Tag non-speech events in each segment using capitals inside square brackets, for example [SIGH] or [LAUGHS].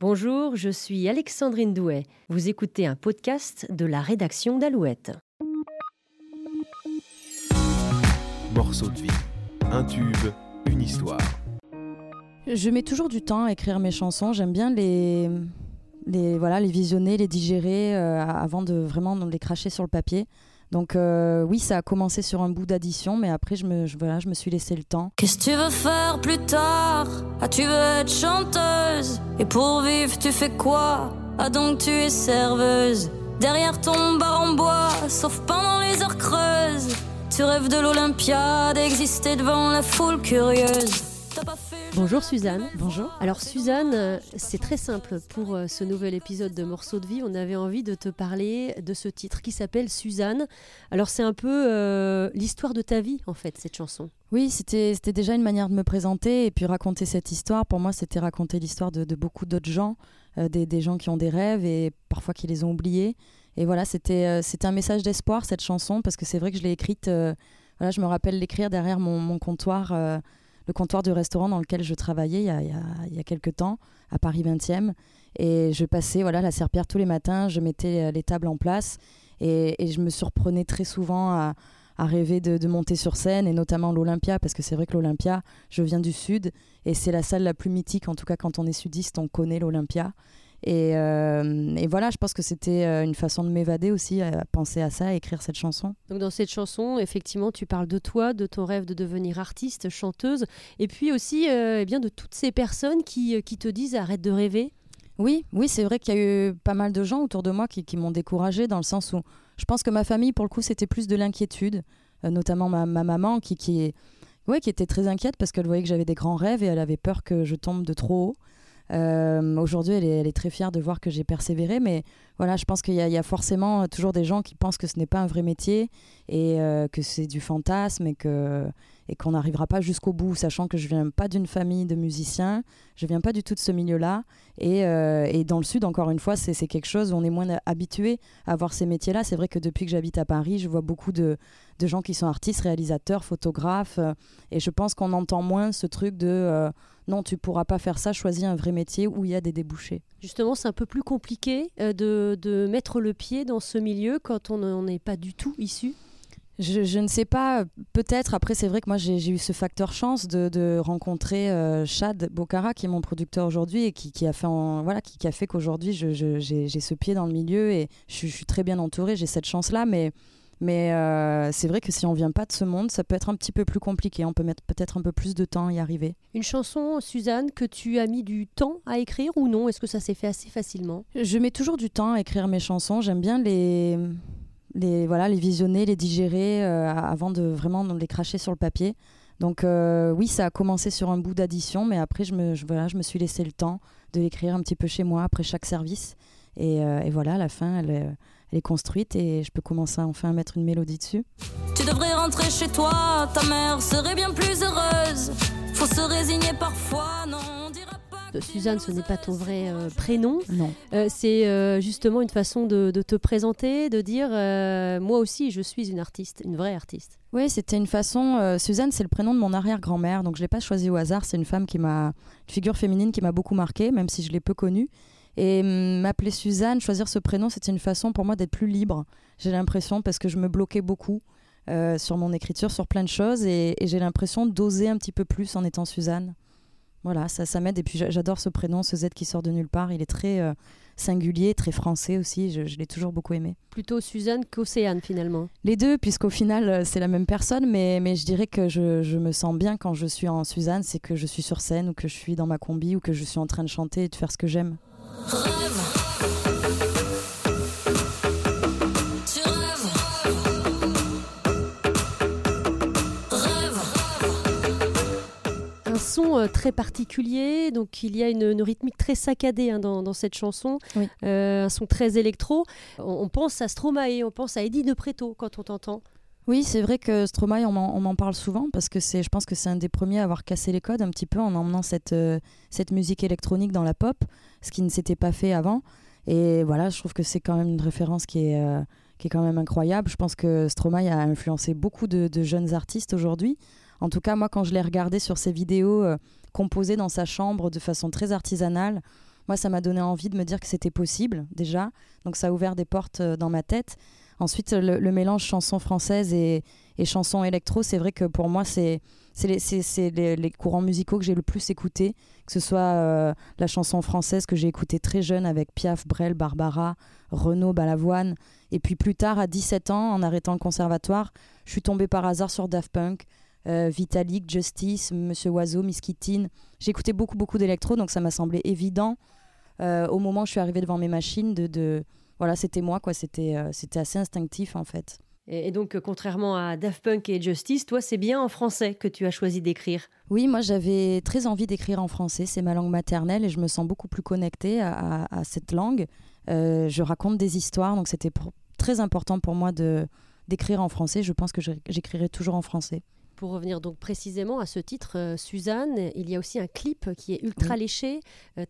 Bonjour, je suis Alexandrine Douet. Vous écoutez un podcast de la rédaction d'Alouette. Morceau de vie, un tube, une histoire. Je mets toujours du temps à écrire mes chansons. J'aime bien les, les, voilà, les visionner, les digérer euh, avant de vraiment les cracher sur le papier. Donc euh, oui, ça a commencé sur un bout d'addition, mais après je me, suis laissé le temps. Qu'est-ce que tu veux faire plus tard? Ah, tu veux être chanteuse? Et pour vivre, tu fais quoi? Ah, donc tu es serveuse Derrière ton bar en bois, sauf pendant les heures creuses. Tu rêves de l'Olympia, d'exister devant la foule curieuse. Bonjour Suzanne. Bonjour. Alors Suzanne, euh, c'est très simple. Pour euh, ce nouvel épisode de Morceaux de vie, on avait envie de te parler de ce titre qui s'appelle Suzanne. Alors c'est un peu euh, l'histoire de ta vie en fait, cette chanson. Oui, c'était déjà une manière de me présenter et puis raconter cette histoire. Pour moi, c'était raconter l'histoire de, beaucoup d'autres gens, des, des, gens qui ont des rêves et parfois qui les ont oubliés. Et voilà, c'était un message d'espoir cette chanson parce que c'est vrai que je l'ai écrite. voilà, je me rappelle l'écrire derrière mon, mon comptoir le comptoir du restaurant dans lequel je travaillais il y a, il quelques temps, à Paris 20e. Et je passais voilà, la serpillère tous les matins, je mettais euh, les tables en place et, je me surprenais très souvent à, rêver de, monter sur scène et notamment l'Olympia parce que c'est vrai que l'Olympia, je viens du sud et c'est la salle la plus mythique, en tout cas quand on est sudiste, on connaît l'Olympia. Euh, et, voilà, je pense que c'était euh, une façon de m'évader aussi, à penser à ça, à écrire cette chanson. Donc dans cette chanson, effectivement, tu parles de toi, de ton rêve de devenir artiste, chanteuse, et puis aussi euh, eh bien, de toutes ces personnes qui, qui te disent arrête de rêver. Oui, oui, c'est vrai qu'il y a eu pas mal de gens autour de moi qui, qui m'ont découragée dans le sens où je pense que ma famille, pour le coup, c'était plus de l'inquiétude, notamment ma, ma, maman qui, qui, ouais, qui était très inquiète parce qu'elle voyait que j'avais des grands rêves et elle avait peur que je tombe de trop haut. Euh, aujourd'hui, elle est, très fière de voir que j'ai persévéré, mais voilà, je pense qu'il y, a forcément toujours des gens qui pensent que ce n'est pas un vrai métier et euh, que c'est du fantasme et qu'on n'arrivera pas jusqu'au bout, sachant que je viens pas d'une famille de musiciens, je viens pas du tout de ce milieu-là. Et, euh, et, dans le sud, encore une fois, c'est quelque chose où on est moins habitué à voir ces métiers-là. C'est vrai que depuis que j'habite à Paris, je vois beaucoup de, de, gens qui sont artistes, réalisateurs, photographes, et je pense qu'on entend moins ce truc de non, tu pourras pas faire ça, choisis un vrai métier où il y a des débouchés. Justement, c'est un peu plus compliqué euh, de, mettre le pied dans ce milieu quand on n'en est pas du tout issu? Je, ne sais pas, peut-être. Après, c'est vrai que moi, j'ai eu ce facteur chance de, rencontrer euh, Chad Bocara, qui est mon producteur aujourd'hui et qui, a fait, voilà, qui, a fait qu'aujourd'hui, j'ai ce pied dans le milieu et je, je suis très bien entourée. J'ai cette chance-là, mais mais euh, c'est vrai que si on vient pas de ce monde, ça peut être un petit peu plus compliqué. On peut mettre peut-être un peu plus de temps à y arriver. Une chanson, Suzanne, que tu as mis du temps à écrire ou non? Est-ce que ça s'est fait assez facilement? Je mets toujours du temps à écrire mes chansons. J'aime bien les, les, voilà, les visionner, les digérer euh, avant de vraiment les cracher sur le papier. Donc euh, oui, ça a commencé sur un bout d'addition, mais après je me, voilà, je me suis laissé le temps de l'écrire un petit peu chez moi après chaque service. Et, et voilà, à la fin, elle elle est construite et je peux commencer enfin à mettre une mélodie dessus. Tu devrais rentrer chez toi, ta mère serait bien plus heureuse. Faut se résigner parfois, non, on dira pas. Suzanne, ce n'est pas ton vrai euh, prénom. Non. Euh, c'est euh, justement une façon de, te présenter, de dire moi aussi je suis une artiste, une vraie artiste. Oui, c'était une façon. Suzanne, c'est le prénom de mon arrière-grand-mère, donc je l'ai pas choisi au hasard. C'est une femme qui m'a, une figure féminine qui m'a beaucoup marquée, même si je l'ai peu connue. Et hum, m'appeler Suzanne, choisir ce prénom, c'était une façon pour moi d'être plus libre. J'ai l'impression parce que je me bloquais beaucoup euh, sur mon écriture, sur plein de choses, et, j'ai l'impression d'oser un petit peu plus en étant Suzanne. Voilà, ça, ça m'aide. Et puis j'adore ce prénom, ce Z qui sort de nulle part. Il est très euh, singulier, très français aussi. Je, l'ai toujours beaucoup aimé. Plutôt Suzanne qu'Océane finalement. Les deux, puisqu'au final euh, c'est la même personne, mais, mais je dirais que je, je, me sens bien quand je suis en Suzanne, c'est que je suis sur scène ou que je suis dans ma combi ou que je suis en train de chanter et de faire ce que j'aime. Un son euh, très particulier, donc il y a une, rythmique très saccadée hein, dans, cette chanson, euh, un son très électro. On, pense à Stromae, on pense à Eddie de Preto quand on t'entend. Oui, c'est vrai que Stromae, on m'en parle souvent parce que je pense que c'est un des premiers à avoir cassé les codes un petit peu en emmenant cette, euh, cette musique électronique dans la pop, ce qui ne s'était pas fait avant. Et voilà, je trouve que c'est quand même une référence qui est, euh, qui est quand même incroyable. Je pense que Stromae a influencé beaucoup de, jeunes artistes aujourd'hui. En tout cas, moi, quand je l'ai regardé sur ses vidéos euh, composées dans sa chambre de façon très artisanale, moi, ça m'a donné envie de me dire que c'était possible déjà. Donc ça a ouvert des portes dans ma tête. Ensuite, le, mélange chanson française et, et chanson électro, c'est vrai que pour moi, c'est les, courants musicaux que j'ai le plus écoutés, que ce soit euh, la chanson française que j'ai écoutée très jeune avec Piaf, Brel, Barbara, Renaud, Balavoine. Et puis plus tard, à 17 ans, en arrêtant le conservatoire, je suis tombée par hasard sur Daft Punk, euh, Vitalik, Justice, Monsieur Oiseau, Miss J'ai écouté beaucoup, beaucoup d'électro, donc ça m'a semblé évident euh, au moment où je suis arrivée devant mes machines de voilà, c'était moi, quoi. C'était, euh, c'était assez instinctif, en fait. Et, donc, euh, contrairement à Daft Punk et Justice, toi, c'est bien en français que tu as choisi d'écrire. Oui, moi, j'avais très envie d'écrire en français. C'est ma langue maternelle et je me sens beaucoup plus connectée à, cette langue. Euh, je raconte des histoires, donc c'était très important pour moi de d'écrire en français. Je pense que j'écrirai toujours en français. Pour revenir donc précisément à ce titre, Suzanne, il y a aussi un clip qui est ultra léché,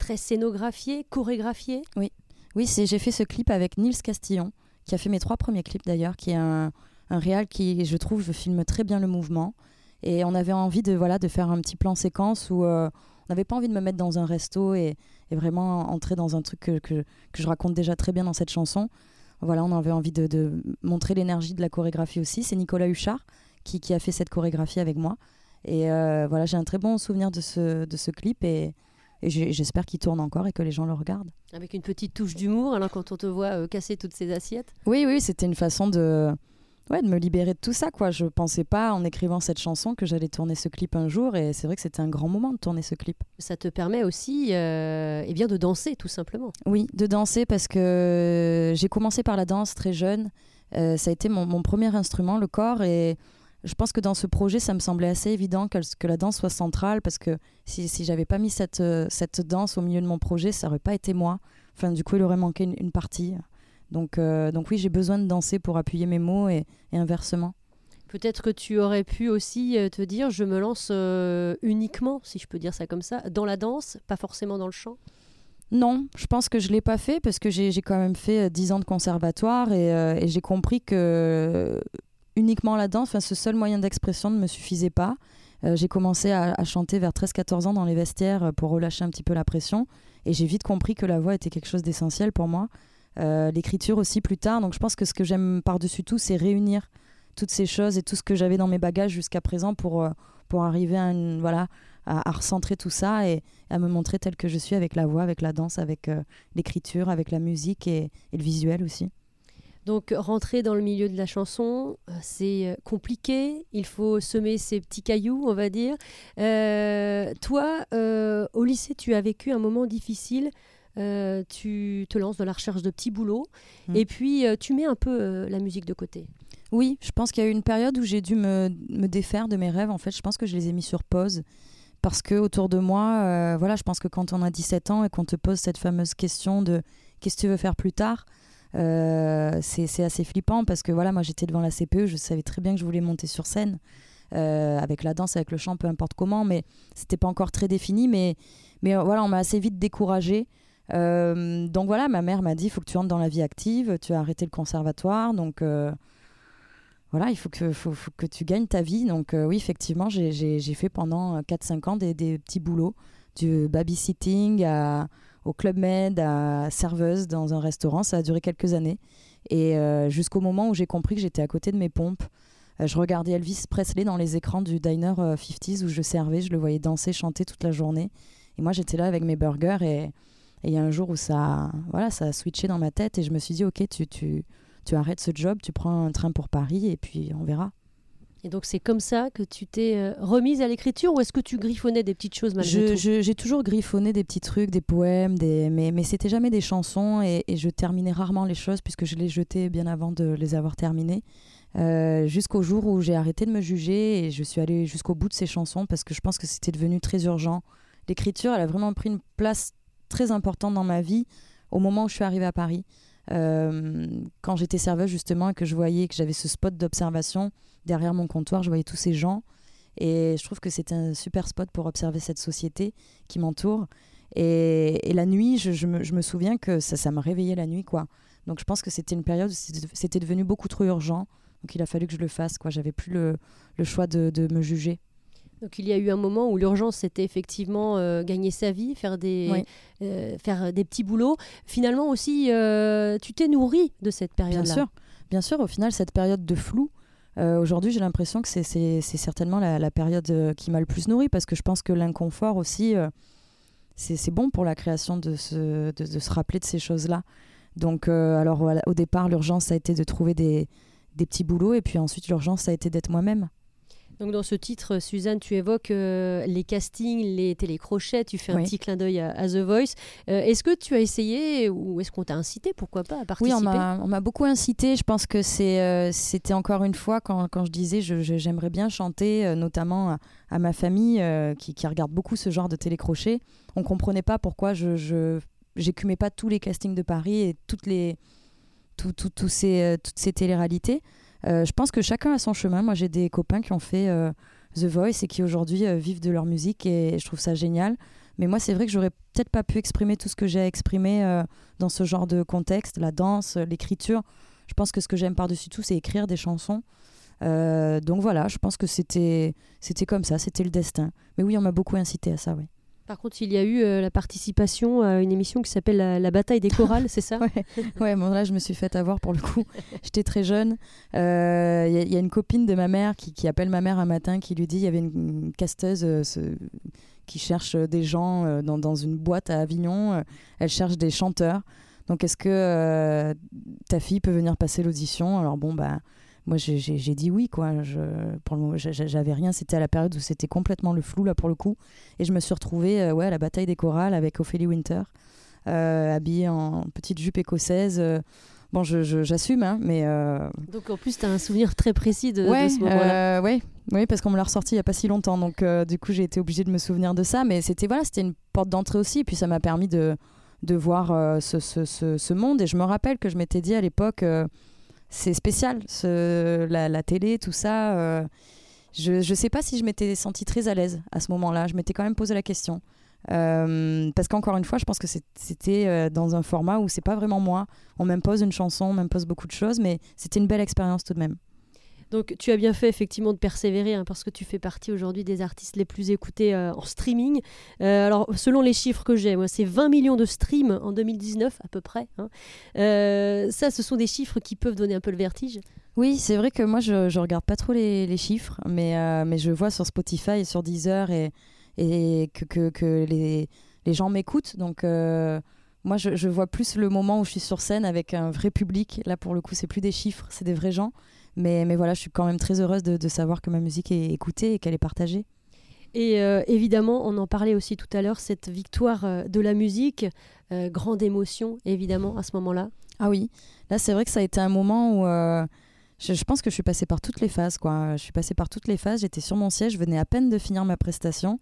très scénographié, chorégraphié. Oui, oui, j'ai fait ce clip avec Nils Castillon, qui a fait mes trois premiers clips d'ailleurs, qui est un, un réal qui, je trouve, filme très bien le mouvement. Et on avait envie de, voilà, de faire un petit plan séquence où euh, on n'avait pas envie de me mettre dans un resto et, vraiment entrer dans un truc que, que, je raconte déjà très bien dans cette chanson. Voilà, on avait envie de, montrer l'énergie de la chorégraphie aussi. C'est Nicolas Huchard qui, qui, a fait cette chorégraphie avec moi. Et euh, voilà, j'ai un très bon souvenir de ce, de ce clip et, et j'espère qu'il tourne encore et que les gens le regardent. Avec une petite touche d'humour, alors quand on te voit euh, casser toutes ces assiettes? Oui, oui, c'était une façon de, ouais, de me libérer de tout ça. Quoi. Je ne pensais pas, en écrivant cette chanson, que j'allais tourner ce clip un jour. Et c'est vrai que c'était un grand moment de tourner ce clip. Ça te permet aussi euh, eh bien de danser, tout simplement. Oui, de danser parce que j'ai commencé par la danse très jeune. Euh, ça a été mon, mon, premier instrument, le corps. Et je pense que dans ce projet, ça me semblait assez évident que, que la danse soit centrale parce que si, si j'avais pas mis cette, euh, cette danse au milieu de mon projet, ça aurait pas été moi. Enfin, du coup, il aurait manqué une, partie. Donc, euh, donc oui, j'ai besoin de danser pour appuyer mes mots et, inversement. Peut-être que tu aurais pu aussi euh, te dire, je me lance uniquement, si je peux dire ça comme ça, dans la danse, pas forcément dans le chant? Non, je pense que je ne l'ai pas fait parce que j'ai quand même fait 10 ans de conservatoire et, et j'ai compris que uniquement la danse, enfin, ce seul moyen d'expression ne me suffisait pas. Euh, j'ai commencé à, chanter vers 13-14 ans dans les vestiaires euh, pour relâcher un petit peu la pression. Et j'ai vite compris que la voix était quelque chose d'essentiel pour moi. Euh, l'écriture aussi plus tard. Donc je pense que ce que j'aime par-dessus tout, c'est réunir toutes ces choses et tout ce que j'avais dans mes bagages jusqu'à présent pour, pour arriver à, voilà, à, recentrer tout ça et à me montrer tel que je suis avec la voix, avec la danse, avec l'écriture, avec la musique et le visuel aussi. Donc rentrer dans le milieu de la chanson, euh, c'est euh, compliqué, il faut semer ses petits cailloux, on va dire. Euh, toi, au lycée, tu as vécu un moment difficile. tu te lances dans la recherche de petits boulots mmh. et puis tu mets un peu la musique de côté. Oui, je pense qu'il y a eu une période où j'ai dû me, défaire de mes rêves. En fait, je pense que je les ai mis sur pause parce que autour de moi, voilà, je pense que quand on a 17 ans et qu'on te pose cette fameuse question de qu'est-ce que tu veux faire plus tard, c'est assez flippant parce que voilà, moi j'étais devant la CPE, je savais très bien que je voulais monter sur scène. Euh, avec la danse, avec le chant, peu importe comment, mais c'était pas encore très défini. Mais, mais euh, voilà, on m'a assez vite découragée. donc voilà, ma mère m'a dit il faut que tu entres dans la vie active, tu as arrêté le conservatoire, donc voilà, il faut que, faut, que tu gagnes ta vie. Donc oui, effectivement, j'ai fait pendant 4-5 ans des, des, petits boulots, du babysitting à, au Club Med, à serveuse dans un restaurant. Ça a duré quelques années. Et euh, jusqu'au moment où j'ai compris que j'étais à côté de mes pompes. Euh, je regardais Elvis Presley dans les écrans du diner 50s euh, où je servais. Je le voyais danser, chanter toute la journée. Et moi, j'étais là avec mes burgers. Et il y a un jour où ça, voilà, ça a switché dans ma tête. Et je me suis dit, OK, tu, tu, tu arrêtes ce job, tu prends un train pour Paris et puis on verra. Et donc c'est comme ça que tu t'es euh, remise à l'écriture ou est-ce que tu griffonnais des petites choses malgré tout? J'ai toujours griffonné des petits trucs, des poèmes, des... mais, mais c'était jamais des chansons et, je terminais rarement les choses puisque je les jetais bien avant de les avoir terminées. Euh, jusqu'au jour où j'ai arrêté de me juger et je suis allée jusqu'au bout de ces chansons parce que je pense que c'était devenu très urgent. L'écriture, elle a vraiment pris une place très importante dans ma vie au moment où je suis arrivée à Paris. Euh, quand j'étais serveuse justement et que je voyais que j'avais ce spot d'observation derrière mon comptoir, je voyais tous ces gens et je trouve que c'est un super spot pour observer cette société qui m'entoure. Et, la nuit, je, me, souviens que ça, ça me réveillait la nuit, quoi. Donc je pense que c'était une période où c'était devenu beaucoup trop urgent. Donc il a fallu que je le fasse, quoi. J'avais plus le, choix de, me juger. Donc il y a eu un moment où l'urgence c'était effectivement euh, gagner sa vie, faire des, euh, faire des petits boulots. Finalement aussi, euh, tu t'es nourri de cette période-là. Bien sûr, bien sûr. Au final, cette période de flou, aujourd'hui j'ai l'impression que c'est certainement la, période qui m'a le plus nourri parce que je pense que l'inconfort aussi, c'est bon pour la création de se, de, se rappeler de ces choses-là. Donc alors au départ, l'urgence ça a été de trouver des, des petits boulots et puis ensuite l'urgence ça a été d'être moi-même. Donc dans ce titre, Suzanne, tu évoques euh, les castings, les télécrochets, tu fais un petit clin d'œil à, The Voice. Euh, est-ce que tu as essayé ou est-ce qu'on t'a incité, pourquoi pas, à participer? Oui, on m'a beaucoup incité. Je pense que euh, c'était encore une fois quand, quand je disais j'aimerais bien chanter, notamment à, ma famille qui, qui, regarde beaucoup ce genre de télécrochet. On comprenait pas pourquoi je j'écumais pas tous les castings de Paris et toutes les tout, tout, ces, toutes ces téléréalités. Euh, je pense que chacun a son chemin. Moi, j'ai des copains qui ont fait euh, The Voice et qui aujourd'hui euh, vivent de leur musique et je trouve ça génial. Mais moi, c'est vrai que j'aurais peut-être pas pu exprimer tout ce que j'ai exprimé dans ce genre de contexte, la danse, l'écriture. Je pense que ce que j'aime par-dessus tout, c'est écrire des chansons. donc voilà, je pense que c'était c'était comme ça, c'était le destin. Mais oui, on m'a beaucoup incité à ça, oui. Par contre, il y a eu euh, la participation à une émission qui s'appelle la, bataille des chorales, c'est ça [LAUGHS] ouais. ouais, bon là je me suis fait avoir pour le coup. [LAUGHS] J'étais très jeune. Il euh, y, a une copine de ma mère qui, appelle ma mère un matin, qui lui dit il y avait une, casteuse euh, qui cherche des gens dans, dans, une boîte à Avignon. elle cherche des chanteurs. Donc est-ce que ta fille peut venir passer l'audition? Alors bon bah moi j'ai dit oui quoi. Je, pour le moment j'avais rien. C'était à la période où c'était complètement le flou là pour le coup. Et je me suis retrouvée euh, ouais à la bataille des chorales avec Ophélie Winter euh, habillée en petite jupe écossaise. Euh. bon j'assume hein, mais donc en plus tu as un souvenir très précis de, ce moment-là. ouais. Oui parce qu'on me l'a ressorti il y a pas si longtemps. Donc du coup j'ai été obligée de me souvenir de ça. Mais c'était voilà une porte d'entrée aussi. Et puis ça m'a permis de de voir ce, ce, ce, monde. Et je me rappelle que je m'étais dit à l'époque c'est spécial, la, télé, tout ça. Euh, je ne sais pas si je m'étais sentie très à l'aise à ce moment-là. Je m'étais quand même posé la question. Euh, parce qu'encore une fois, je pense que c'était euh, dans un format où c'est pas vraiment moi. On m'impose une chanson, on m'impose beaucoup de choses, mais c'était une belle expérience tout de même. Donc tu as bien fait effectivement de persévérer hein, parce que tu fais partie aujourd'hui des artistes les plus écoutés euh, en streaming. Euh, alors selon les chiffres que j'ai, moi c'est 20 millions de streams en 2019 à peu près. Hein. Euh, ça, ce sont des chiffres qui peuvent donner un peu le vertige. Oui, c'est vrai que moi je, ne regarde pas trop les, chiffres, mais, mais je vois sur Spotify et sur Deezer et, et que, que, les, les, gens m'écoutent. Donc moi, je, je, vois plus le moment où je suis sur scène avec un vrai public. Là, pour le coup, c'est plus des chiffres, c'est des vrais gens. Mais, mais voilà, je suis quand même très heureuse de, savoir que ma musique est écoutée et qu'elle est partagée. Et euh, évidemment, on en parlait aussi tout à l'heure, cette victoire euh, de la musique, euh, grande émotion évidemment à ce moment-là. Ah oui, là c'est vrai que ça a été un moment où je, pense que je suis passée par toutes les phases. Quoi. Je suis passée par toutes les phases, j'étais sur mon siège, je venais à peine de finir ma prestation.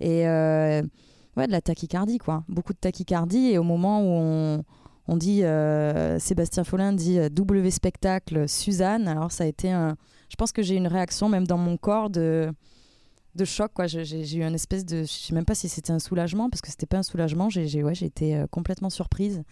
Et ouais, de la tachycardie, quoi. Beaucoup de tachycardie. Et au moment où on, on dit, euh, Sébastien Follin dit euh, W spectacle Suzanne. Alors ça a été un. Je pense que j'ai une réaction même dans mon corps de, de choc. Quoi. J'ai, eu une espèce de. Je sais même pas si c'était un soulagement, parce que c'était pas un soulagement. J'ai, ouais, j'ai été euh, complètement surprise,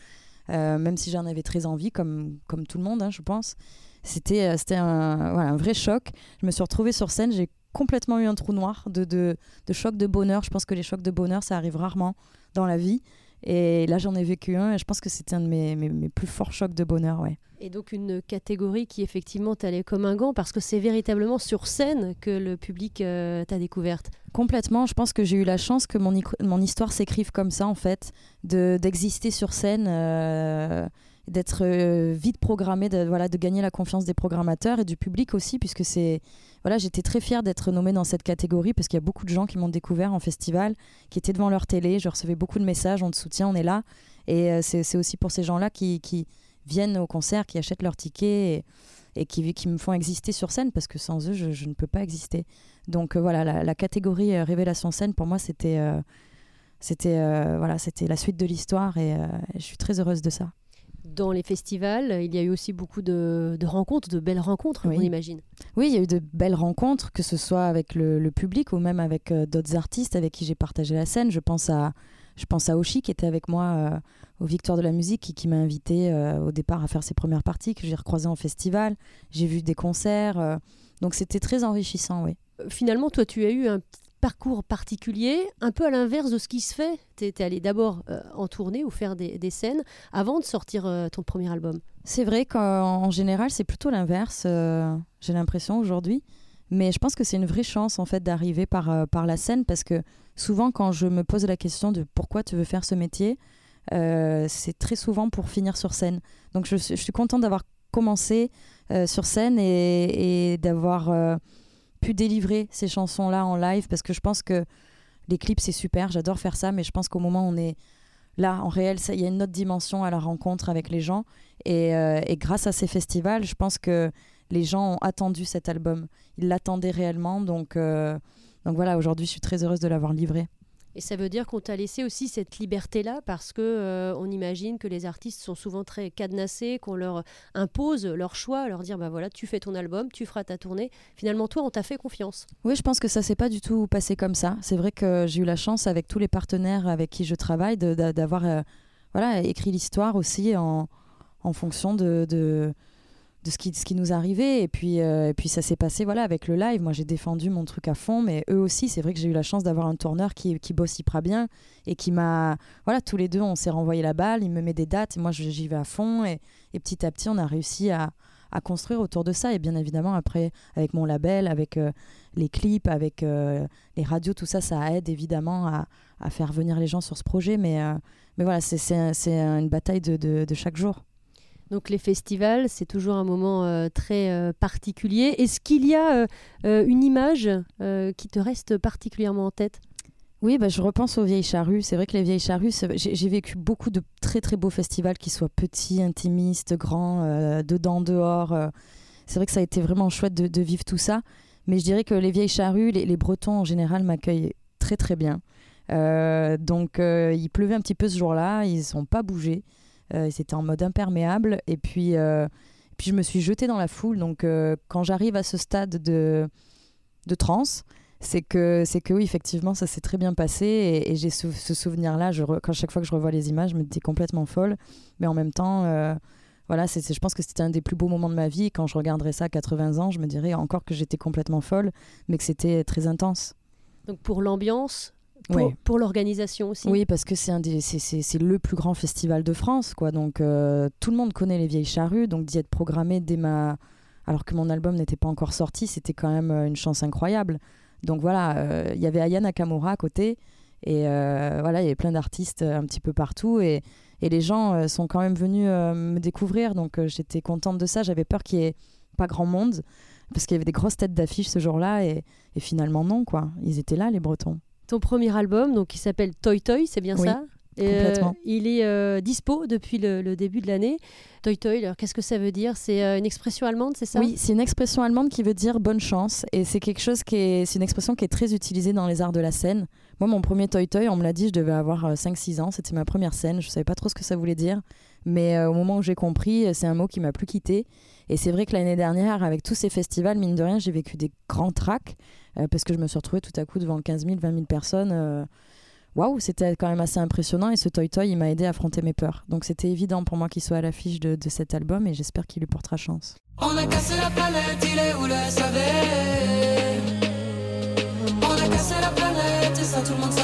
même si j'en avais très envie, comme, comme tout le monde, hein, je pense. C'était, c'était un, voilà, un vrai choc. Je me suis retrouvée sur scène, j'ai complètement eu un trou noir de, de, de choc de bonheur. Je pense que les chocs de bonheur, ça arrive rarement dans la vie. Et là, j'en ai vécu un et je pense que c'était un de mes, mes, plus forts chocs de bonheur. Ouais. Et donc, une catégorie qui, effectivement, t'allait comme un gant parce que c'est véritablement sur scène que le public euh, t'a découverte. Complètement. Je pense que j'ai eu la chance que mon, mon histoire s'écrive comme ça, en fait, d'exister sur scène. Euh, d'être euh, vite programmé, de, voilà, de gagner la confiance des programmateurs et du public aussi, puisque c'est voilà, j'étais très fière d'être nommée dans cette catégorie parce qu'il y a beaucoup de gens qui m'ont découvert en festival, qui étaient devant leur télé. Je recevais beaucoup de messages, on te soutient, on est là. Et euh, c'est aussi pour ces gens-là qui, viennent au concert, qui achètent leurs tickets et, qui, me font exister sur scène parce que sans eux, je, ne peux pas exister. Donc euh, voilà, la, catégorie euh, Révélation scène, pour moi, c'était c'était la suite de l'histoire et je suis très heureuse de ça dans les festivals, il y a eu aussi beaucoup de, rencontres, de belles rencontres, on imagine. Oui, il y a eu de belles rencontres, que ce soit avec le, public ou même avec euh, d'autres artistes avec qui j'ai partagé la scène. Je pense à, je pense à Oshi qui était avec moi euh, aux Victoires de la musique, qui, qui m'a invité euh, au départ à faire ses premières parties, que j'ai recroisé en festival. J'ai vu des concerts, donc c'était très enrichissant, oui. Finalement, toi, tu as eu un parcours particulier, un peu à l'inverse de ce qui se fait. Tu es, allé d'abord en tournée ou faire des, scènes avant de sortir ton premier album. C'est vrai qu'en général, c'est plutôt l'inverse, j'ai l'impression aujourd'hui. Mais je pense que c'est une vraie chance en fait d'arriver par, par la scène parce que souvent quand je me pose la question de pourquoi tu veux faire ce métier, c'est très souvent pour finir sur scène. Donc je, suis contente d'avoir commencé euh, sur scène et, d'avoir euh, pu délivrer ces chansons-là en live parce que je pense que les clips c'est super, j'adore faire ça, mais je pense qu'au moment où on est là en réel, il y a une autre dimension à la rencontre avec les gens et, euh, et, grâce à ces festivals, je pense que les gens ont attendu cet album, ils l'attendaient réellement, donc, donc voilà, aujourd'hui je suis très heureuse de l'avoir livré. Et ça veut dire qu'on t'a laissé aussi cette liberté-là parce que euh, on imagine que les artistes sont souvent très cadenassés, qu'on leur impose leur choix, leur dire bah voilà, tu fais ton album, tu feras ta tournée. Finalement, toi, on t'a fait confiance. Oui, je pense que ça s'est pas du tout passé comme ça. C'est vrai que j'ai eu la chance avec tous les partenaires avec qui je travaille d'avoir euh, voilà écrit l'histoire aussi en, fonction de de ce qui, ce qui nous arrivait. Et puis, euh, et puis ça s'est passé voilà, avec le live. Moi, j'ai défendu mon truc à fond, mais eux aussi, c'est vrai que j'ai eu la chance d'avoir un tourneur qui, qui bosse hyper bien et qui m'a. Voilà, tous les deux, on s'est renvoyé la balle. Il me met des dates et moi, j'y vais à fond. Et, et, petit à petit, on a réussi à, à, construire autour de ça. Et bien évidemment, après, avec mon label, avec euh, les clips, avec euh, les radios, tout ça, ça aide évidemment à, à, faire venir les gens sur ce projet. Mais, mais voilà, c'est une bataille de, de, de chaque jour. Donc les festivals, c'est toujours un moment euh, très euh, particulier. Est-ce qu'il y a euh, une image qui te reste particulièrement en tête? Oui, bah, je repense aux vieilles charrues. C'est vrai que les vieilles charrues, j'ai vécu beaucoup de très très beaux festivals qui soient petits, intimistes, grands, dedans, dehors. c'est vrai que ça a été vraiment chouette de, vivre tout ça. Mais je dirais que les vieilles charrues, les, les Bretons en général m'accueillent très très bien. donc il pleuvait un petit peu ce jour-là, ils ne sont pas bougés. Euh, c'était en mode imperméable. Et puis, euh, puis je me suis jetée dans la foule. Donc euh, quand j'arrive à ce stade de, de transe, c'est que c'est que oui effectivement ça s'est très bien passé et, j'ai ce, souvenir là je quand chaque fois que je revois les images je me dis complètement folle mais en même temps voilà je pense que c'était un des plus beaux moments de ma vie quand je regarderais ça à 80 ans je me dirais encore que j'étais complètement folle mais que c'était très intense donc pour l'ambiance pour, l'organisation aussi. Oui, parce que c'est c'est le plus grand festival de France, quoi. Donc euh, tout le monde connaît les vieilles charrues, donc d'y être programmé dès ma, alors que mon album n'était pas encore sorti, c'était quand même euh, une chance incroyable. Donc voilà, euh, il y avait Aya Nakamura à côté, et voilà, il y avait plein d'artistes un petit peu partout, et, et les gens sont quand même venus me découvrir, donc j'étais contente de ça. J'avais peur qu'il y ait pas grand monde, parce qu'il y avait des grosses têtes d'affiches ce jour-là, et, et finalement non, quoi. Ils étaient là, les Bretons ton premier album, donc qui s'appelle Toy Toy, c'est bien ça? Euh, il est euh, dispo depuis le, début de l'année. Toy Toy, qu'est-ce que ça veut dire? C'est euh, une expression allemande, c'est ça? Oui, c'est une expression allemande qui veut dire bonne chance. Et c'est quelque chose qui est, c'est une expression qui est très utilisée dans les arts de la scène. Moi, mon premier Toy Toy, on me l'a dit, je devais avoir 5-6 ans. C'était ma première scène. Je ne savais pas trop ce que ça voulait dire. Mais au moment où j'ai compris, c'est un mot qui m'a plus quitté. Et c'est vrai que l'année dernière, avec tous ces festivals, mine de rien, j'ai vécu des grands tracks. Euh, parce que je me suis retrouvée tout à coup devant 15 000, 20 000 personnes. Euh, waouh, c'était quand même assez impressionnant et ce Toy Toy, il m'a aidé à affronter mes peurs. Donc c'était évident pour moi qu'il soit à l'affiche de, cet album et j'espère qu'il lui portera chance. On a cassé la planète, il est où le On a cassé la planète et ça tout le monde.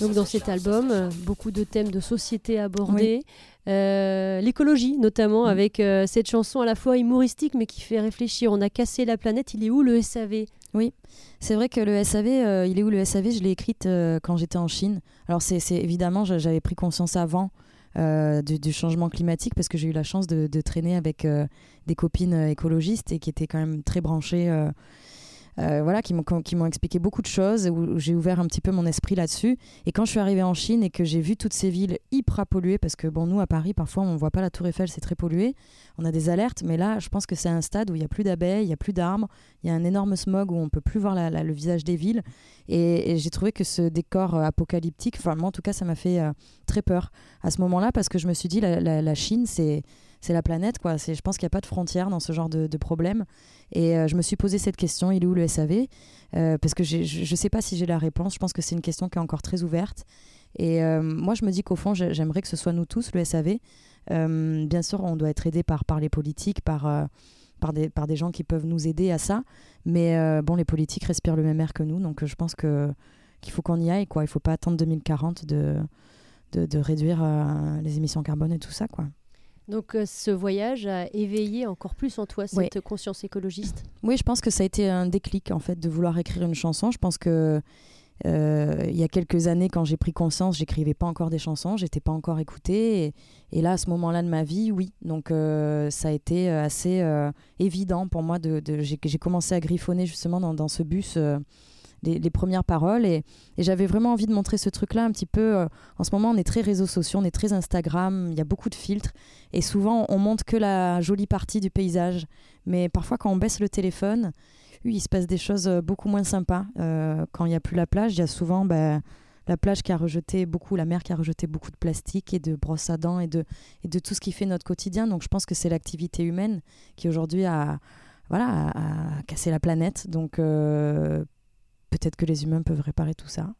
Donc dans cet album, beaucoup de thèmes de société abordés, euh, l'écologie notamment, mm. avec euh, cette chanson à la fois humoristique mais qui fait réfléchir. On a cassé la planète, il est où le SAV Oui, c'est vrai que le SAV, euh, il est où le SAV Je l'ai écrite quand j'étais en Chine. Alors c'est évidemment, j'avais pris conscience avant. Du, changement climatique parce que j'ai eu la chance de, de traîner avec des copines écologistes et qui étaient quand même très branchées euh, voilà, qui m'ont expliqué beaucoup de choses, où, j'ai ouvert un petit peu mon esprit là-dessus. Et quand je suis arrivée en Chine et que j'ai vu toutes ces villes hyper polluées, parce que bon, nous à Paris, parfois on ne voit pas la Tour Eiffel, c'est très pollué, on a des alertes, mais là, je pense que c'est un stade où il n'y a plus d'abeilles, il n'y a plus d'arbres, il y a un énorme smog où on peut plus voir le visage des villes. Et, j'ai trouvé que ce décor euh, apocalyptique, enfin moi en tout cas, ça m'a fait euh, très peur à ce moment-là, parce que je me suis dit, la Chine, c'est c'est la planète. Quoi. Je pense qu'il n'y a pas de frontières dans ce genre de, problème. Et euh, je me suis posé cette question, il est où le SAV euh, Parce que je ne sais pas si j'ai la réponse. Je pense que c'est une question qui est encore très ouverte. Et euh, moi, je me dis qu'au fond, j'aimerais que ce soit nous tous, le SAV. bien sûr, on doit être aidé par, par les politiques, par, par, des, par des gens qui peuvent nous aider à ça. Mais bon, les politiques respirent le même air que nous. Donc je pense qu'il faut qu'on y aille. Quoi. Il ne faut pas attendre 2040 de, de, de réduire les émissions carbone et tout ça. quoi. Donc euh, ce voyage a éveillé encore plus en toi cette conscience écologiste? Oui, je pense que ça a été un déclic en fait de vouloir écrire une chanson. Je pense que euh, il y a quelques années, quand j'ai pris conscience, j'écrivais pas encore des chansons, j'étais pas encore écoutée. Et, là, à ce moment-là de ma vie, oui. Donc, euh, ça a été assez évident pour moi. De, de j'ai commencé à griffonner justement dans, dans ce bus les, premières paroles. Et, j'avais vraiment envie de montrer ce truc-là un petit peu. Euh, en ce moment, on est très réseaux sociaux, on est très Instagram, il y a beaucoup de filtres. Et souvent, on montre que la jolie partie du paysage. Mais parfois, quand on baisse le téléphone, il se passe des choses euh, beaucoup moins sympas. Euh, quand il n'y a plus la plage, il y a souvent. Ben, la plage qui a rejeté beaucoup, la mer qui a rejeté beaucoup de plastique et de brosses à dents et de, et de tout ce qui fait notre quotidien. Donc je pense que c'est l'activité humaine qui aujourd'hui a, voilà, a, cassé la planète. Donc peut-être que les humains peuvent réparer tout ça.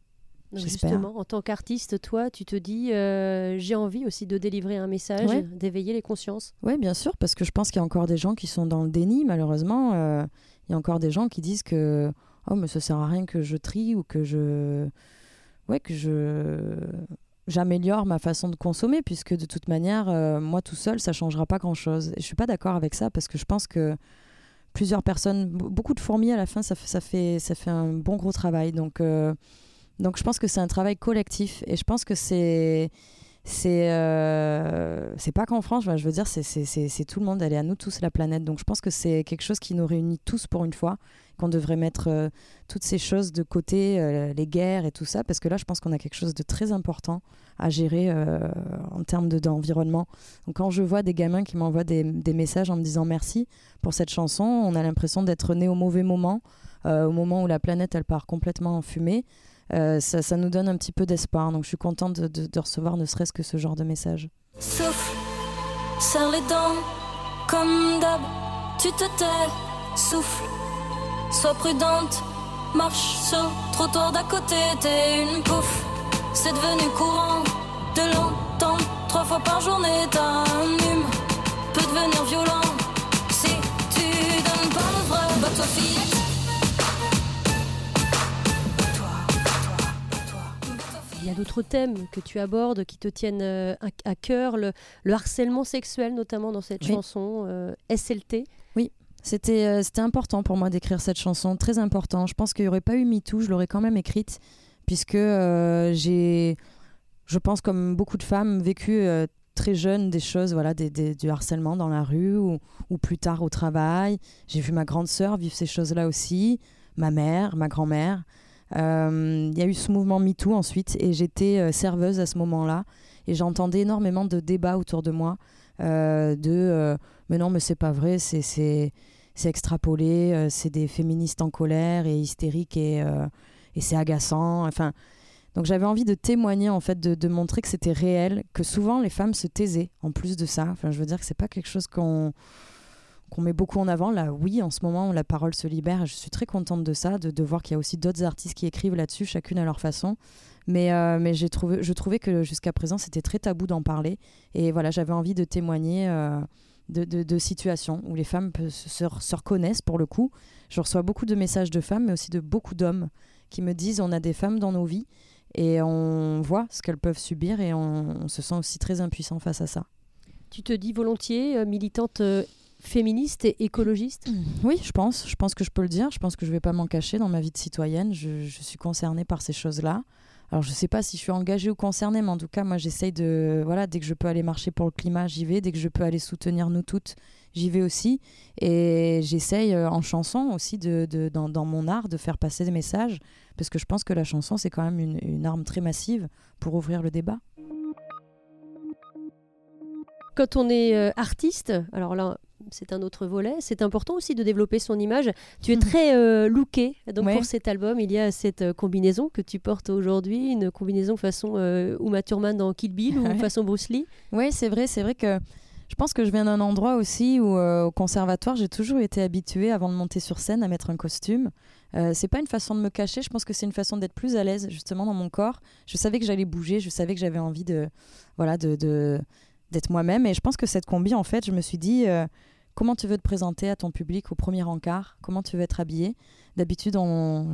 Justement, en tant qu'artiste, toi, tu te dis, euh, j'ai envie aussi de délivrer un message, d'éveiller les consciences. Oui, bien sûr, parce que je pense qu'il y a encore des gens qui sont dans le déni, malheureusement. Euh, il y a encore des gens qui disent que, oh, mais ça sert à rien que je trie ou que je, ouais, que je, j'améliore ma façon de consommer, puisque de toute manière, euh, moi tout seul, ça changera pas grand-chose. Et je suis pas d'accord avec ça, parce que je pense que plusieurs personnes, beaucoup de fourmis à la fin, ça, ça, fait, ça fait un bon gros travail. Donc, euh, donc je pense que c'est un travail collectif et je pense que c'est c'est euh, pas qu'en France, je veux dire, c'est tout le monde, elle est à nous tous la planète. Donc je pense que c'est quelque chose qui nous réunit tous pour une fois, qu'on devrait mettre euh, toutes ces choses de côté, euh, les guerres et tout ça, parce que là, je pense qu'on a quelque chose de très important à gérer en termes d'environnement. Donc quand je vois des gamins qui m'envoient des, messages en me disant merci pour cette chanson, on a l'impression d'être né au mauvais moment, au moment où la planète, elle part complètement en fumée. Euh, ça, nous donne un petit peu d'espoir. Donc je suis contente de, recevoir ne serait-ce que ce genre de message. Souffle, serre les dents, comme d'hab, tu te tais, souffle, sois prudente, marche sur trottoir d'à côté, t'es une pouffe, c'est devenu courant de longtemps, trois fois par journée, ta hume. Peut devenir violent si tu donnes pas le vrai, bah toi fillette. il y a d'autres thèmes que tu abordes qui te tiennent euh, à, cœur, le, harcèlement sexuel notamment dans cette chanson, euh, SLT. C'était euh, c'était important pour moi d'écrire cette chanson, très important. Je pense qu'il n'y aurait pas eu MeToo, je l'aurais quand même écrite, puisque j'ai, je pense comme beaucoup de femmes, vécu très jeune des choses, voilà, des, du harcèlement dans la rue ou, plus tard au travail. J'ai vu ma grande sœur vivre ces choses-là aussi, ma mère, ma grand-mère. Euh, il y a eu ce mouvement MeToo ensuite et j'étais euh, serveuse à ce moment-là et j'entendais énormément de débats autour de moi euh, de mais non mais c'est pas vrai c'est extrapolé c'est des féministes en colère et hystériques et, et c'est agaçant enfin donc j'avais envie de témoigner en fait de, montrer que c'était réel que souvent les femmes se taisaient en plus de ça enfin je veux dire que c'est pas quelque chose qu'on qu'on met beaucoup en avant. Là, oui, en ce moment, la parole se libère. je suis très contente de ça, de, voir qu'il y a aussi d'autres artistes qui écrivent là-dessus, chacune à leur façon. Mais, euh, mais j'ai trouvé, je trouvais que jusqu'à présent, c'était très tabou d'en parler. Et voilà, j'avais envie de témoigner euh, de, de, situations où les femmes se, se, reconnaissent pour le coup. Je reçois beaucoup de messages de femmes, mais aussi de beaucoup d'hommes qui me disent on a des femmes dans nos vies et on voit ce qu'elles peuvent subir et on, on, se sent aussi très impuissant face à ça. Tu te dis volontiers euh, militante féministe et écologiste? Oui, je pense. Je pense que je peux le dire. Je pense que je ne vais pas m'en cacher dans ma vie de citoyenne. Je, suis concernée par ces choses-là. Alors, je ne sais pas si je suis engagée ou concernée, mais en tout cas, moi, j'essaye de. Voilà, dès que je peux aller marcher pour le climat, j'y vais. Dès que je peux aller soutenir nous toutes j'y vais aussi. Et j'essaye en chanson aussi, de, de dans, dans, mon art, de faire passer des messages, parce que je pense que la chanson, c'est quand même une, une arme très massive pour ouvrir le débat. Quand on est artiste, alors là, c'est un autre volet. C'est important aussi de développer son image. Tu es hmm. très euh, looké. Donc pour cet album, il y a cette euh, combinaison que tu portes aujourd'hui, une combinaison façon euh, Uma Thurman dans Kill Bill ou [LAUGHS] façon Bruce Lee? Oui, c'est vrai. C'est vrai que je pense que je viens d'un endroit aussi où euh, au conservatoire, j'ai toujours été habituée avant de monter sur scène à mettre un costume. Euh, c'est pas une façon de me cacher, je pense que c'est une façon d'être plus à l'aise justement dans mon corps. Je savais que j'allais bouger, je savais que j'avais envie de voilà de, d'être moi-même et je pense que cette combi en fait, je me suis dit comment tu veux te présenter à ton public au premier encart, comment tu veux être habillé? D'habitude,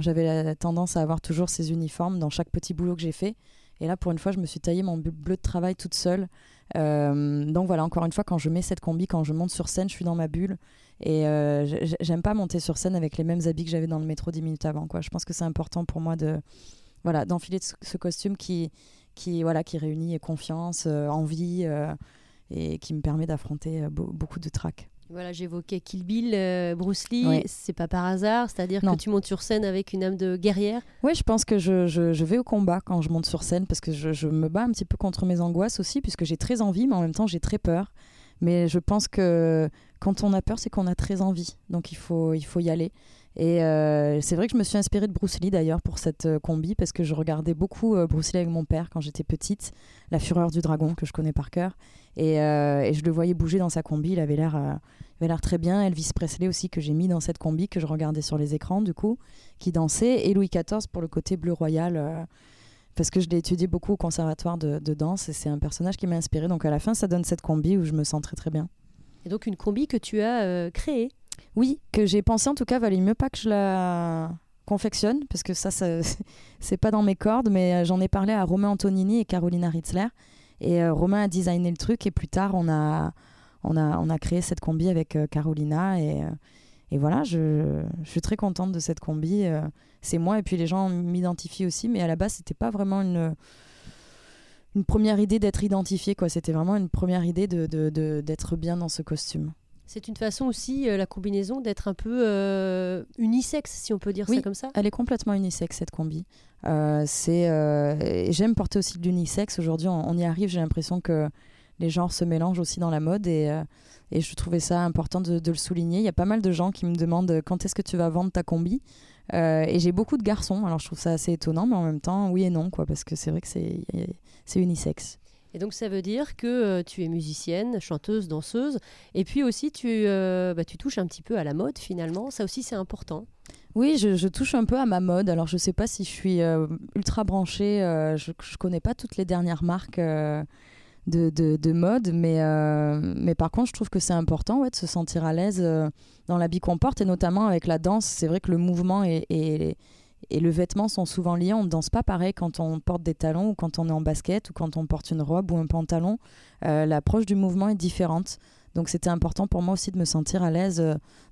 j'avais la tendance à avoir toujours ces uniformes dans chaque petit boulot que j'ai fait. Et là, pour une fois, je me suis taillé mon bleu de travail toute seule. Euh, donc voilà, encore une fois, quand je mets cette combi, quand je monte sur scène, je suis dans ma bulle. Et euh, j'aime pas monter sur scène avec les mêmes habits que j'avais dans le métro 10 minutes avant. Je pense que c'est important pour moi de voilà d'enfiler ce costume qui, qui, voilà, qui réunit confiance, euh, envie et qui me permet d'affronter beaucoup de tracks. Voilà, j'évoquais Kill Bill, euh, Bruce Lee, c'est pas par hasard, c'est-à-dire que tu montes sur scène avec une âme de guerrière? Oui, je pense que je, je, vais au combat quand je monte sur scène parce que je, je, me bats un petit peu contre mes angoisses aussi, puisque j'ai très envie, mais en même temps j'ai très peur. Mais je pense que quand on a peur, c'est qu'on a très envie, donc il faut, il faut y aller. Et euh, c'est vrai que je me suis inspirée de Bruce Lee d'ailleurs pour cette euh, combi parce que je regardais beaucoup Bruce Lee avec mon père quand j'étais petite, La Fureur du Dragon que je connais par cœur. Et, je le voyais bouger dans sa combi, il avait l'air très bien. Elvis Presley aussi, que j'ai mis dans cette combi, que je regardais sur les écrans, du coup, qui dansait. Et Louis XIV pour le côté bleu royal, euh, parce que je l'ai étudié beaucoup au conservatoire de, danse, et c'est un personnage qui m'a inspiré. Donc à la fin, ça donne cette combi où je me sens très très bien. Et donc une combi que tu as euh, créée Oui, que j'ai pensé en tout cas, valait mieux pas que je la confectionne, parce que ça, [LAUGHS] c'est pas dans mes cordes, mais euh, j'en ai parlé à Romain Antonini et Carolina Ritzler. Et Romain a designé le truc, et plus tard, on a on a, on a créé cette combi avec euh, Carolina et, euh, et voilà, je, je, suis très contente de cette combi. Euh, c'est moi et puis les gens m'identifient aussi, mais à la base, c'était pas vraiment une, une première idée d'être identifié, quoi. C'était vraiment une première idée d'être de, de, bien dans ce costume. C'est une façon aussi, la combinaison, d'être un peu unisexe, si on peut dire ça comme ça. Elle est complètement unisexe, cette combi. c'est J'aime porter aussi de l'unisexe. Aujourd'hui, on, on, y arrive. J'ai l'impression que les genres se mélangent aussi dans la mode et, euh, et je trouvais ça important de, le souligner. Il y a pas mal de gens qui me demandent euh, quand est-ce que tu vas vendre ta combi. Euh, et j'ai beaucoup de garçons, alors je trouve ça assez étonnant, mais en même temps, oui et non, quoi, parce que c'est vrai que c'est unisexe. Et donc ça veut dire que tu es musicienne, chanteuse, danseuse, et puis aussi tu, bah, tu touches un petit peu à la mode finalement, ça aussi c'est important. Oui, je, touche un peu à ma mode, alors je ne sais pas si je suis ultra branchée, je ne connais pas toutes les dernières marques de, de, mode, mais, euh, mais par contre, je trouve que c'est important ouais, de se sentir à l'aise euh, dans l'habit qu'on porte, et notamment avec la danse. C'est vrai que le mouvement et, et, le vêtement sont souvent liés. On ne danse pas pareil quand on porte des talons ou quand on est en basket ou quand on porte une robe ou un pantalon. Euh, l'approche du mouvement est différente. Donc c'était important pour moi aussi de me sentir à l'aise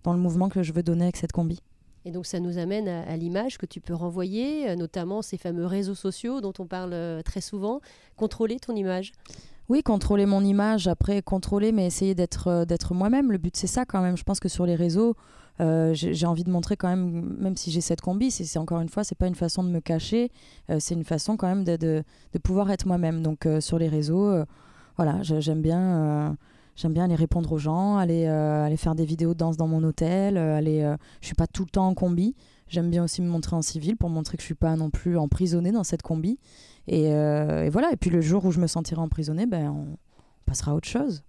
dans le mouvement que je veux donner avec cette combi. Et donc ça nous amène à, l'image que tu peux renvoyer, notamment ces fameux réseaux sociaux dont on parle très souvent. Contrôler ton image oui, contrôler mon image, après contrôler, mais essayer d'être euh, d'être moi-même. Le but, c'est ça quand même. Je pense que sur les réseaux, euh, j'ai envie de montrer quand même, même si j'ai cette combi, c'est encore une fois, c'est pas une façon de me cacher, euh, c'est une façon quand même de, de, pouvoir être moi-même. Donc sur les réseaux, voilà, j'aime bien. J'aime bien aller répondre aux gens, aller, aller faire des vidéos de danse dans mon hôtel. aller, je suis pas tout le temps en combi. J'aime bien aussi me montrer en civil pour montrer que je suis pas non plus emprisonnée dans cette combi. Euh, et, voilà. Et puis le jour où je me sentirai emprisonnée, ben, on passera à autre chose.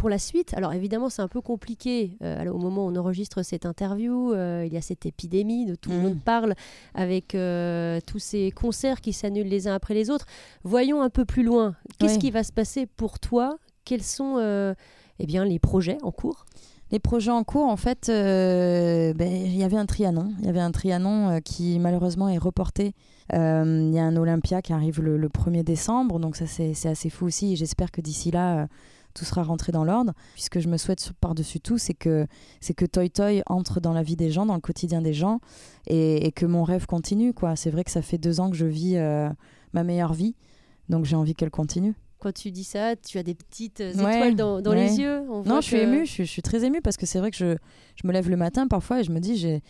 Pour la suite, alors évidemment c'est un peu compliqué euh, au moment où on enregistre cette interview, euh, il y a cette épidémie de tout le monde mmh. parle avec tous ces concerts qui s'annulent les uns après les autres. Voyons un peu plus loin, qu'est-ce qui va se passer pour toi? Quels sont eh bien, les projets en cours? Les projets en cours, en fait, ben, il y avait un Trianon. Il y avait un Trianon qui malheureusement est reporté euh, il y a un Olympia qui arrive le, 1er décembre, donc ça c'est assez fou aussi. J'espère que d'ici là, euh, tout sera rentré dans l'ordre. Puisque je me souhaite par-dessus tout, c'est que, c'est que Toy Toy entre dans la vie des gens, dans le quotidien des gens, et, que mon rêve continue. quoi. C'est vrai que ça fait deux ans que je vis euh, ma meilleure vie, donc j'ai envie qu'elle continue. quand tu dis ça, tu as des petites étoiles dans, les yeux. non, je suis émue, je, je, suis très émue parce que c'est vrai que je, je, me lève le matin parfois et je me dis, j'ai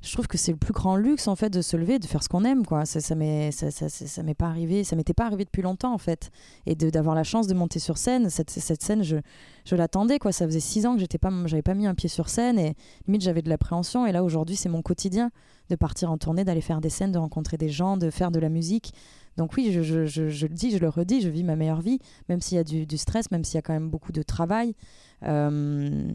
je trouve que c'est le plus grand luxe en fait de se lever, de faire ce qu'on aime quoi. Ça, ça m'est ça, m'est pas arrivé, ça m'était pas arrivé depuis longtemps en fait, et d'avoir la chance de monter sur scène. Cette, cette scène, je, je l'attendais quoi. Ça faisait six ans que j'étais pas, j'avais pas mis un pied sur scène et limite j'avais de l'appréhension. Et là aujourd'hui c'est mon quotidien de partir en tournée, d'aller faire des scènes, de rencontrer des gens, de faire de la musique. Donc oui, je, je, je, je le dis, je le redis, je vis ma meilleure vie, même s'il y a du, du stress, même s'il y a quand même beaucoup de travail. Euh,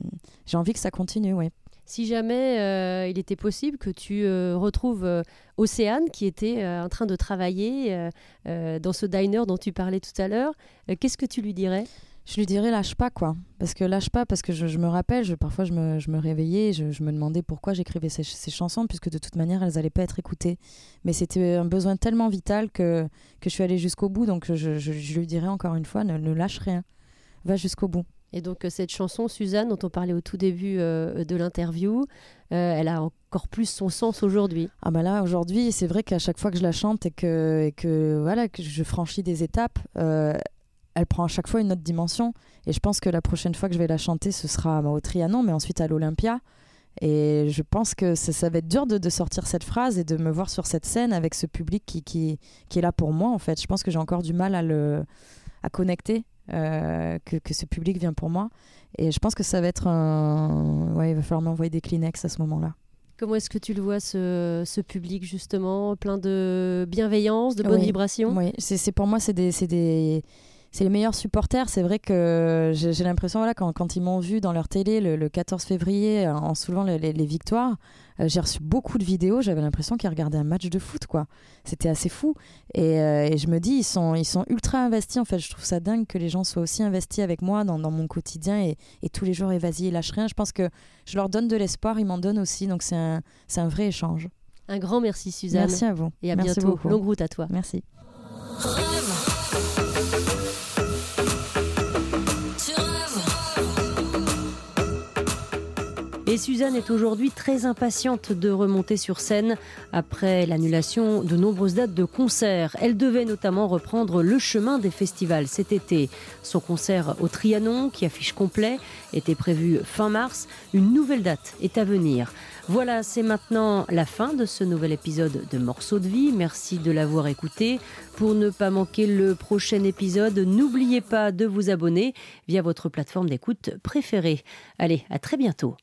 j'ai envie que ça continue, oui si jamais euh, il était possible que tu euh, retrouves euh, Océane qui était en train de travailler dans ce diner dont tu parlais tout à l'heure, qu'est-ce que tu lui dirais? Je lui dirais lâche pas quoi. Parce que lâche pas parce que je, me rappelle je, parfois je me, réveillais je, me demandais pourquoi j'écrivais ces, chansons puisque de toute manière elles n'allaient pas être écoutées. Mais c'était un besoin tellement vital que, je suis allée jusqu'au bout donc je, lui dirais encore une fois ne lâche rien. Va jusqu'au bout et donc euh, cette chanson, Suzanne, dont on parlait au tout début euh, de l'interview, euh, elle a encore plus son sens aujourd'hui. Ah bah là, aujourd'hui, c'est vrai qu'à chaque fois que je la chante et que, voilà, que je franchis des étapes, elle prend à chaque fois une autre dimension. Et je pense que la prochaine fois que je vais la chanter, ce sera au Trianon, mais ensuite à l'Olympia. Et je pense que ça, va être dur de, sortir cette phrase et de me voir sur cette scène avec ce public qui, qui, qui est là pour moi, en fait. Je pense que j'ai encore du mal à le à connecter euh, que, que, ce public vient pour moi. Et je pense que ça va être un. Ouais, il va falloir m'envoyer des Kleenex à ce moment-là. Comment est-ce que tu le vois, ce, ce, public, justement, plein de bienveillance, de bonnes vibrations Oui, c'est pour moi, c'est des, des, c'est les meilleurs supporters. C'est vrai que j'ai l'impression, voilà, quand, quand ils m'ont vu dans leur télé le, 14 février en soulevant les, les, victoires, euh, j'ai reçu beaucoup de vidéos. J'avais l'impression qu'ils regardaient un match de foot, quoi. C'était assez fou. Et, euh, et, je me dis, ils sont, ils sont ultra investis. En fait, je trouve ça dingue que les gens soient aussi investis avec moi dans, dans mon quotidien et, et, tous les jours, et vas-y, lâche rien. Je pense que je leur donne de l'espoir, ils m'en donnent aussi. Donc, c'est un, un vrai échange. Un grand merci, Suzanne. Merci à vous. Et à merci bientôt. Beaucoup. Longue route à toi. Merci. Et Suzanne est aujourd'hui très impatiente de remonter sur scène après l'annulation de nombreuses dates de concerts. Elle devait notamment reprendre le chemin des festivals cet été. Son concert au Trianon, qui affiche complet, était prévu fin mars. Une nouvelle date est à venir. Voilà, c'est maintenant la fin de ce nouvel épisode de Morceaux de vie. Merci de l'avoir écouté. Pour ne pas manquer le prochain épisode, n'oubliez pas de vous abonner via votre plateforme d'écoute préférée. Allez, à très bientôt.